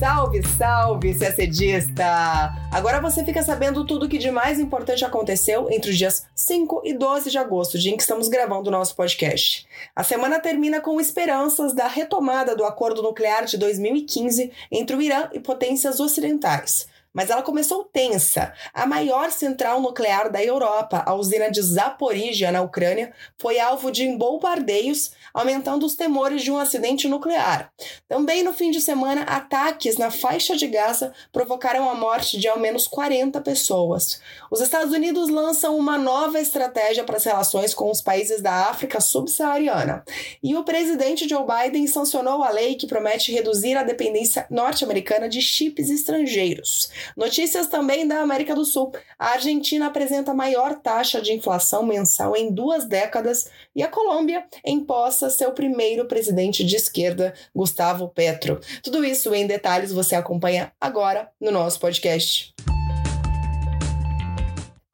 Salve, salve, CACDista! Agora você fica sabendo tudo o que de mais importante aconteceu entre os dias 5 e 12 de agosto, dia em que estamos gravando o nosso podcast. A semana termina com esperanças da retomada do acordo nuclear de 2015 entre o Irã e potências ocidentais mas ela começou tensa. A maior central nuclear da Europa, a usina de Zaporizhia, na Ucrânia, foi alvo de bombardeios, aumentando os temores de um acidente nuclear. Também no fim de semana, ataques na faixa de Gaza provocaram a morte de ao menos 40 pessoas. Os Estados Unidos lançam uma nova estratégia para as relações com os países da África subsaariana. E o presidente Joe Biden sancionou a lei que promete reduzir a dependência norte-americana de chips estrangeiros. Notícias também da América do Sul. A Argentina apresenta a maior taxa de inflação mensal em duas décadas e a Colômbia empossa seu primeiro presidente de esquerda, Gustavo Petro. Tudo isso em detalhes você acompanha agora no nosso podcast.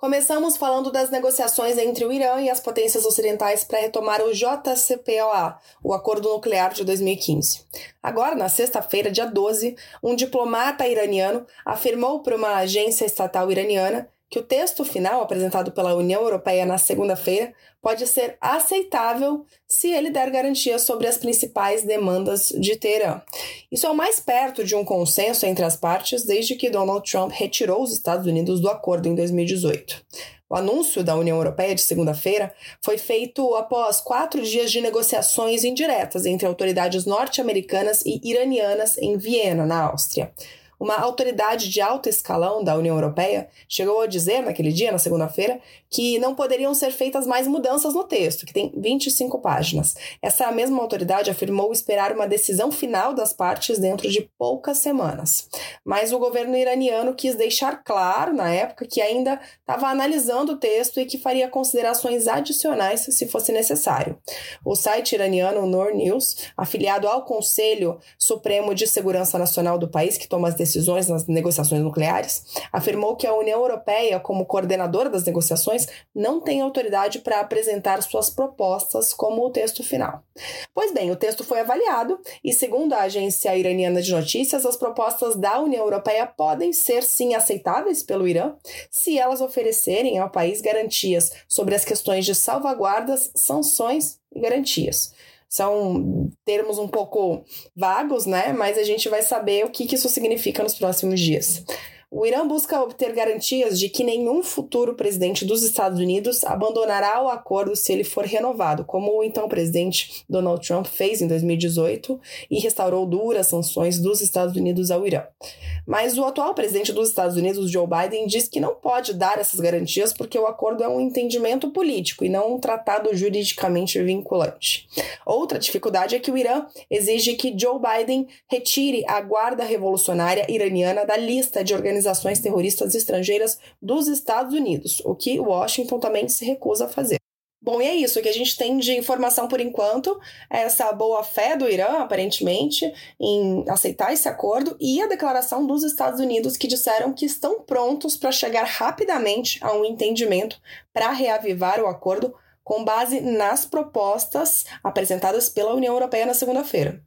Começamos falando das negociações entre o Irã e as potências ocidentais para retomar o JCPOA, o Acordo Nuclear de 2015. Agora, na sexta-feira, dia 12, um diplomata iraniano afirmou para uma agência estatal iraniana que o texto final apresentado pela União Europeia na segunda-feira pode ser aceitável se ele der garantias sobre as principais demandas de Teherã. Isso é o mais perto de um consenso entre as partes desde que Donald Trump retirou os Estados Unidos do acordo em 2018. O anúncio da União Europeia de segunda-feira foi feito após quatro dias de negociações indiretas entre autoridades norte-americanas e iranianas em Viena, na Áustria. Uma autoridade de alto escalão da União Europeia chegou a dizer naquele dia, na segunda-feira, que não poderiam ser feitas mais mudanças no texto, que tem 25 páginas. Essa mesma autoridade afirmou esperar uma decisão final das partes dentro de poucas semanas. Mas o governo iraniano quis deixar claro, na época, que ainda estava analisando o texto e que faria considerações adicionais se fosse necessário. O site iraniano Noor News, afiliado ao Conselho Supremo de Segurança Nacional do país, que toma as decisões nas negociações nucleares, afirmou que a União Europeia, como coordenadora das negociações, não tem autoridade para apresentar suas propostas como o texto final. Pois bem, o texto foi avaliado e, segundo a agência iraniana de notícias, as propostas da União Europeia podem ser sim aceitáveis pelo Irã se elas oferecerem ao país garantias sobre as questões de salvaguardas, sanções e garantias. São termos um pouco vagos, né? Mas a gente vai saber o que, que isso significa nos próximos dias. O Irã busca obter garantias de que nenhum futuro presidente dos Estados Unidos abandonará o acordo se ele for renovado, como o então presidente Donald Trump fez em 2018 e restaurou duras sanções dos Estados Unidos ao Irã. Mas o atual presidente dos Estados Unidos, Joe Biden, diz que não pode dar essas garantias porque o acordo é um entendimento político e não um tratado juridicamente vinculante. Outra dificuldade é que o Irã exige que Joe Biden retire a Guarda Revolucionária Iraniana da lista de organizações organizações terroristas estrangeiras dos Estados Unidos, o que Washington também se recusa a fazer. Bom, e é isso. Que a gente tem de informação por enquanto é essa boa fé do Irã, aparentemente, em aceitar esse acordo e a declaração dos Estados Unidos que disseram que estão prontos para chegar rapidamente a um entendimento para reavivar o acordo com base nas propostas apresentadas pela União Europeia na segunda-feira.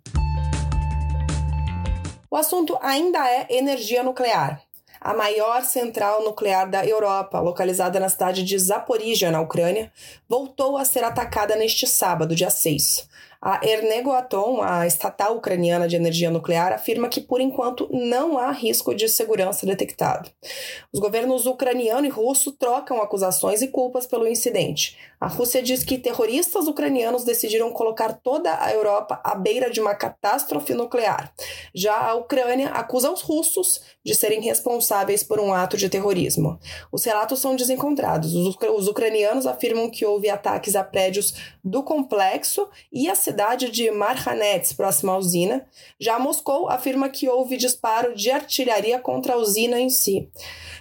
O assunto ainda é energia nuclear a maior central nuclear da Europa, localizada na cidade de Zaporizhia, na Ucrânia, voltou a ser atacada neste sábado, dia 6. A Ernegoatom, a estatal ucraniana de energia nuclear, afirma que por enquanto não há risco de segurança detectado. Os governos ucraniano e russo trocam acusações e culpas pelo incidente. A Rússia diz que terroristas ucranianos decidiram colocar toda a Europa à beira de uma catástrofe nuclear. Já a Ucrânia acusa os russos de serem responsáveis por um ato de terrorismo. Os relatos são desencontrados. Os, ucranianos afirmam que houve ataques a prédios do complexo e a cidade de Marhanets, próxima à usina. Já Moscou afirma que houve disparo de artilharia contra a usina em si.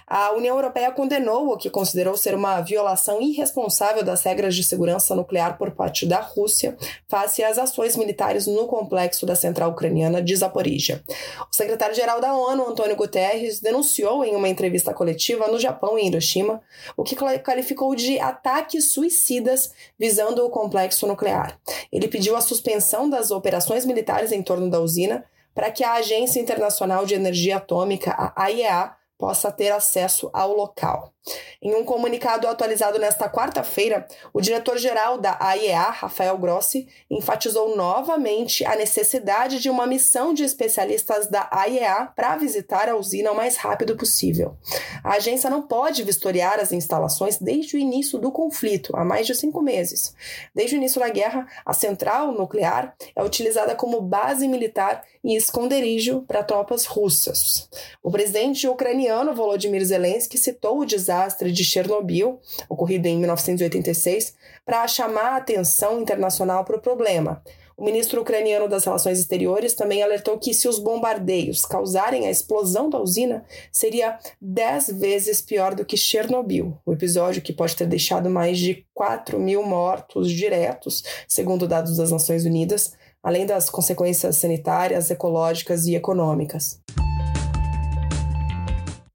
A União Europeia condenou o que considerou ser uma violação irresponsável das regras de segurança nuclear por parte da Rússia face às ações militares no complexo da central ucraniana de Zaporizhia. O secretário-geral da ONU, Antônio Guterres, denunciou em uma entrevista coletiva no Japão, em Hiroshima, o que qualificou de ataques suicidas visando o complexo nuclear. Ele pediu a suspensão das operações militares em torno da usina para que a Agência Internacional de Energia Atômica, a AIEA, possa ter acesso ao local. Em um comunicado atualizado nesta quarta-feira, o diretor-geral da AIEA, Rafael Grossi, enfatizou novamente a necessidade de uma missão de especialistas da AIEA para visitar a usina o mais rápido possível. A agência não pode vistoriar as instalações desde o início do conflito, há mais de cinco meses. Desde o início da guerra, a central nuclear é utilizada como base militar e esconderijo para tropas russas. O presidente ucraniano Volodymyr Zelensky citou o desastre desastre de Chernobyl, ocorrido em 1986, para chamar a atenção internacional para o problema. O ministro ucraniano das Relações Exteriores também alertou que, se os bombardeios causarem a explosão da usina, seria dez vezes pior do que Chernobyl, o episódio que pode ter deixado mais de 4 mil mortos diretos, segundo dados das Nações Unidas, além das consequências sanitárias, ecológicas e econômicas.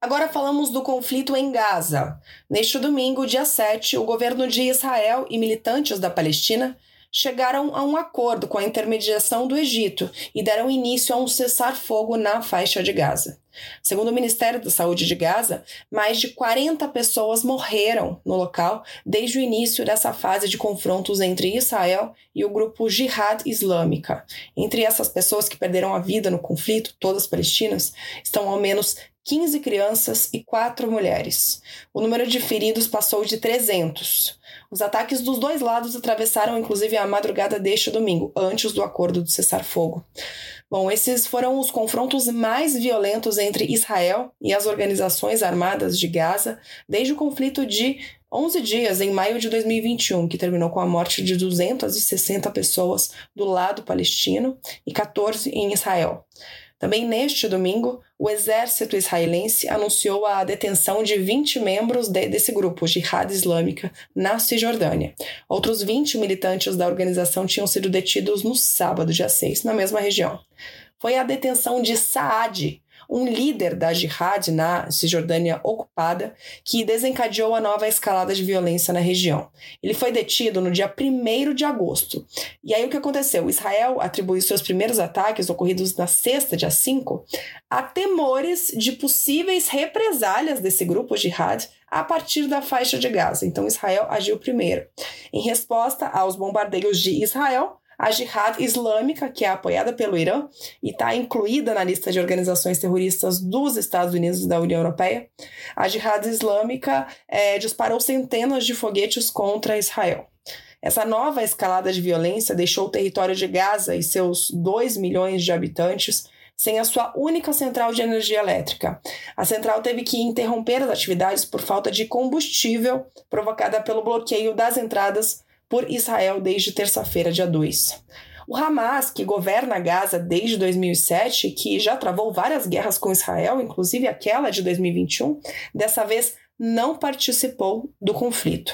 Agora falamos do conflito em Gaza. Neste domingo, dia 7, o governo de Israel e militantes da Palestina chegaram a um acordo com a intermediação do Egito e deram início a um cessar-fogo na faixa de Gaza. Segundo o Ministério da Saúde de Gaza, mais de 40 pessoas morreram no local desde o início dessa fase de confrontos entre Israel e o grupo Jihad Islâmica. Entre essas pessoas que perderam a vida no conflito, todas palestinas, estão ao menos 15 crianças e 4 mulheres. O número de feridos passou de 300. Os ataques dos dois lados atravessaram inclusive a madrugada deste domingo, antes do acordo de cessar-fogo. Bom, esses foram os confrontos mais violentos entre Israel e as organizações armadas de Gaza desde o conflito de 11 dias em maio de 2021, que terminou com a morte de 260 pessoas do lado palestino e 14 em Israel. Também neste domingo, o exército israelense anunciou a detenção de 20 membros de, desse grupo, Jihad Islâmica, na Cisjordânia. Outros 20 militantes da organização tinham sido detidos no sábado, dia 6, na mesma região. Foi a detenção de Saad, um líder da jihad na Cisjordânia ocupada, que desencadeou a nova escalada de violência na região. Ele foi detido no dia 1 de agosto. E aí o que aconteceu? Israel atribuiu seus primeiros ataques, ocorridos na sexta, dia 5, a temores de possíveis represálias desse grupo jihad a partir da faixa de Gaza. Então Israel agiu primeiro. Em resposta aos bombardeios de Israel, a Jihad Islâmica, que é apoiada pelo Irã e está incluída na lista de organizações terroristas dos Estados Unidos e da União Europeia, a Jihad Islâmica é, disparou centenas de foguetes contra Israel. Essa nova escalada de violência deixou o território de Gaza e seus 2 milhões de habitantes sem a sua única central de energia elétrica. A central teve que interromper as atividades por falta de combustível provocada pelo bloqueio das entradas por Israel desde terça-feira, dia 2. O Hamas, que governa Gaza desde 2007, que já travou várias guerras com Israel, inclusive aquela de 2021, dessa vez não participou do conflito.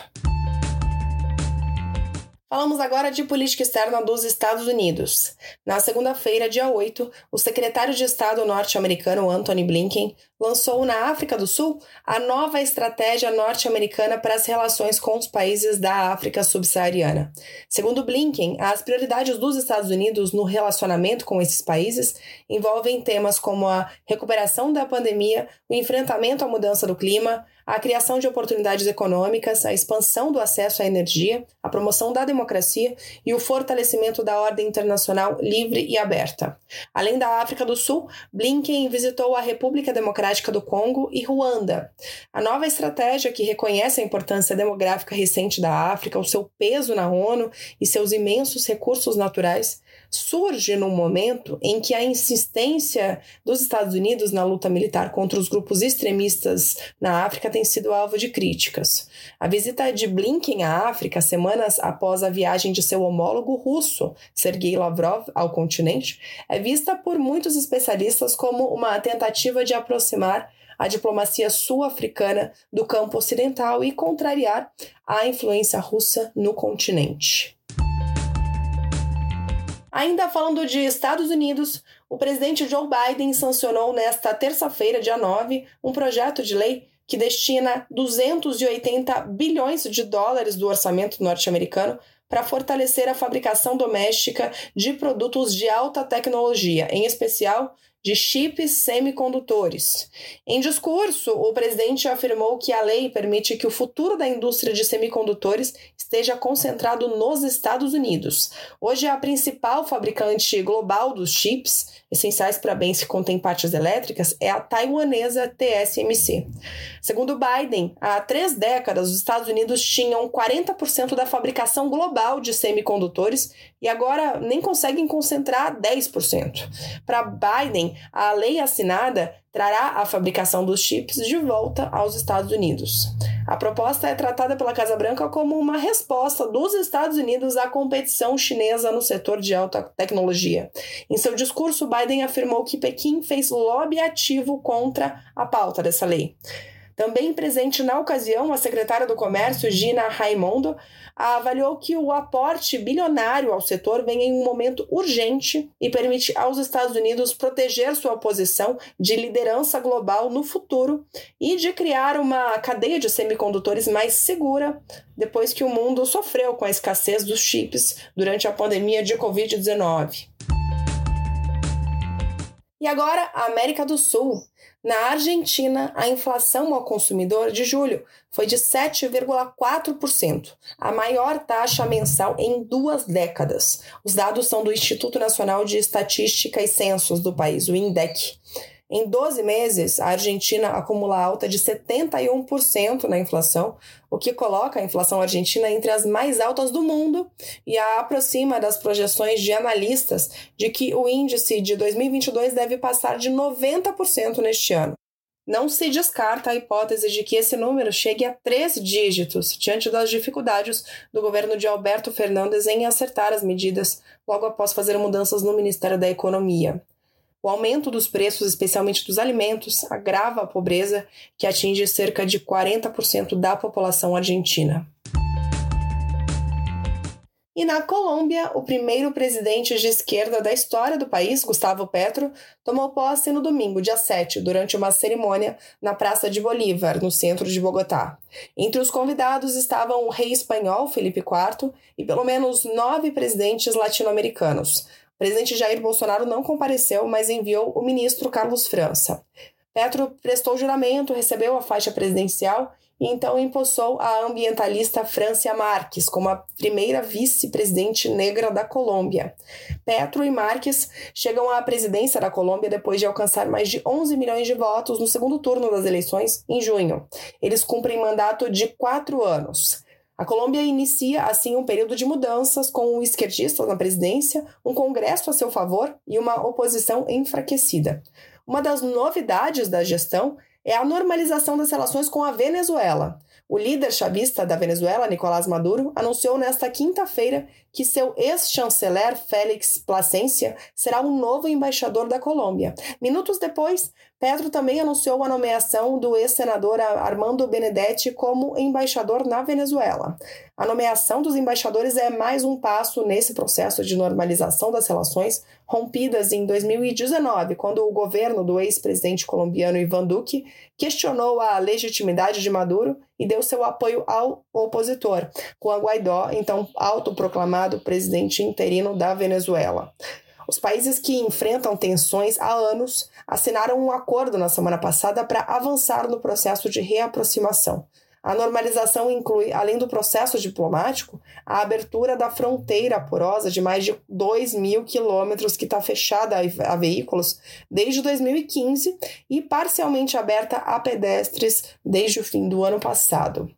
Falamos agora de política externa dos Estados Unidos. Na segunda-feira, dia 8, o secretário de Estado norte-americano Anthony Blinken lançou na África do Sul a nova estratégia norte-americana para as relações com os países da África subsaariana. Segundo Blinken, as prioridades dos Estados Unidos no relacionamento com esses países envolvem temas como a recuperação da pandemia, o enfrentamento à mudança do clima, a criação de oportunidades econômicas, a expansão do acesso à energia, a promoção da democracia e o fortalecimento da ordem internacional livre e aberta. Além da África do Sul, Blinken visitou a República Democrática do Congo e Ruanda. A nova estratégia, que reconhece a importância demográfica recente da África, o seu peso na ONU e seus imensos recursos naturais, surge num momento em que a insistência dos Estados Unidos na luta militar contra os grupos extremistas na África tem sido alvo de críticas. A visita de Blinken à África, semanas após a viagem de seu homólogo russo, Sergei Lavrov, ao continente, é vista por muitos especialistas como uma tentativa de aproximar a diplomacia sul-africana do campo ocidental e contrariar a influência russa no continente. Ainda falando de Estados Unidos, o presidente Joe Biden sancionou nesta terça-feira, dia 9, um projeto de lei que destina 280 bilhões de dólares do orçamento norte-americano para fortalecer a fabricação doméstica de produtos de alta tecnologia, em especial de chips semicondutores. Em discurso, o presidente afirmou que a lei permite que o futuro da indústria de semicondutores esteja concentrado nos Estados Unidos. Hoje, a principal fabricante global dos chips, essenciais para bens que contêm partes elétricas, é a taiwanesa TSMC. Segundo Biden, há três décadas os Estados Unidos tinham 40% da fabricação global de semicondutores e agora nem conseguem concentrar 10%. Para Biden, a lei assinada trará a fabricação dos chips de volta aos Estados Unidos. A proposta é tratada pela Casa Branca como uma resposta dos Estados Unidos à competição chinesa no setor de alta tecnologia. Em seu discurso, Biden afirmou que Pequim fez lobby ativo contra a pauta dessa lei. Também presente na ocasião, a secretária do Comércio, Gina Raimondo, avaliou que o aporte bilionário ao setor vem em um momento urgente e permite aos Estados Unidos proteger sua posição de liderança global no futuro e de criar uma cadeia de semicondutores mais segura depois que o mundo sofreu com a escassez dos chips durante a pandemia de Covid-19. E agora, a América do Sul. Na Argentina, a inflação ao consumidor de julho foi de 7,4%, a maior taxa mensal em duas décadas. Os dados são do Instituto Nacional de Estatística e Censos do país, o INDEC. Em 12 meses, a Argentina acumula alta de 71% na inflação, o que coloca a inflação argentina entre as mais altas do mundo e a aproxima das projeções de analistas de que o índice de 2022 deve passar de 90% neste ano. Não se descarta a hipótese de que esse número chegue a três dígitos, diante das dificuldades do governo de Alberto Fernandes em acertar as medidas logo após fazer mudanças no Ministério da Economia. O aumento dos preços, especialmente dos alimentos, agrava a pobreza, que atinge cerca de 40% da população argentina. E na Colômbia, o primeiro presidente de esquerda da história do país, Gustavo Petro, tomou posse no domingo, dia 7, durante uma cerimônia na Praça de Bolívar, no centro de Bogotá. Entre os convidados estavam o rei espanhol Felipe IV e pelo menos nove presidentes latino-americanos, presidente Jair Bolsonaro não compareceu, mas enviou o ministro Carlos França. Petro prestou juramento, recebeu a faixa presidencial e então empossou a ambientalista Francia Marques como a primeira vice-presidente negra da Colômbia. Petro e Marques chegam à presidência da Colômbia depois de alcançar mais de 11 milhões de votos no segundo turno das eleições, em junho. Eles cumprem mandato de quatro anos. A Colômbia inicia, assim, um período de mudanças com o esquerdista na presidência, um congresso a seu favor e uma oposição enfraquecida. Uma das novidades da gestão é a normalização das relações com a Venezuela. O líder chavista da Venezuela, Nicolás Maduro, anunciou nesta quinta-feira que seu ex-chanceler Félix Plasencia será o novo embaixador da Colômbia. Minutos depois, Petro também anunciou a nomeação do ex-senador Armando Benedetti como embaixador na Venezuela. A nomeação dos embaixadores é mais um passo nesse processo de normalização das relações rompidas em 2019, quando o governo do ex-presidente colombiano Ivan Duque questionou a legitimidade de Maduro e deu seu apoio ao opositor, Juan Guaidó, então autoproclamado presidente interino da Venezuela. Os países que enfrentam tensões há anos assinaram um acordo na semana passada para avançar no processo de reaproximação. A normalização inclui, além do processo diplomático, a abertura da fronteira porosa de mais de 2 mil quilômetros que está fechada a veículos desde 2015 e parcialmente aberta a pedestres desde o fim do ano passado.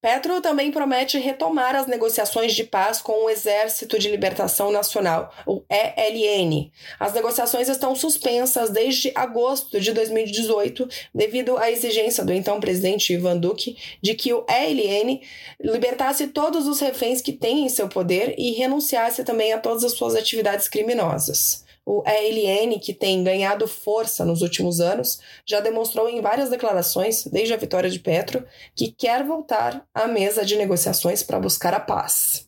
Petro também promete retomar as negociações de paz com o Exército de Libertação Nacional, o ELN. As negociações estão suspensas desde agosto de 2018, devido à exigência do então presidente Ivan Duque de que o ELN libertasse todos os reféns que tem em seu poder e renunciasse também a todas as suas atividades criminosas. O ELN, que tem ganhado força nos últimos anos, já demonstrou em várias declarações, desde a vitória de Petro, que quer voltar à mesa de negociações para buscar a paz.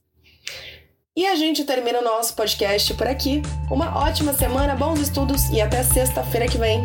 E a gente termina o nosso podcast por aqui. Uma ótima semana, bons estudos e até sexta-feira que vem.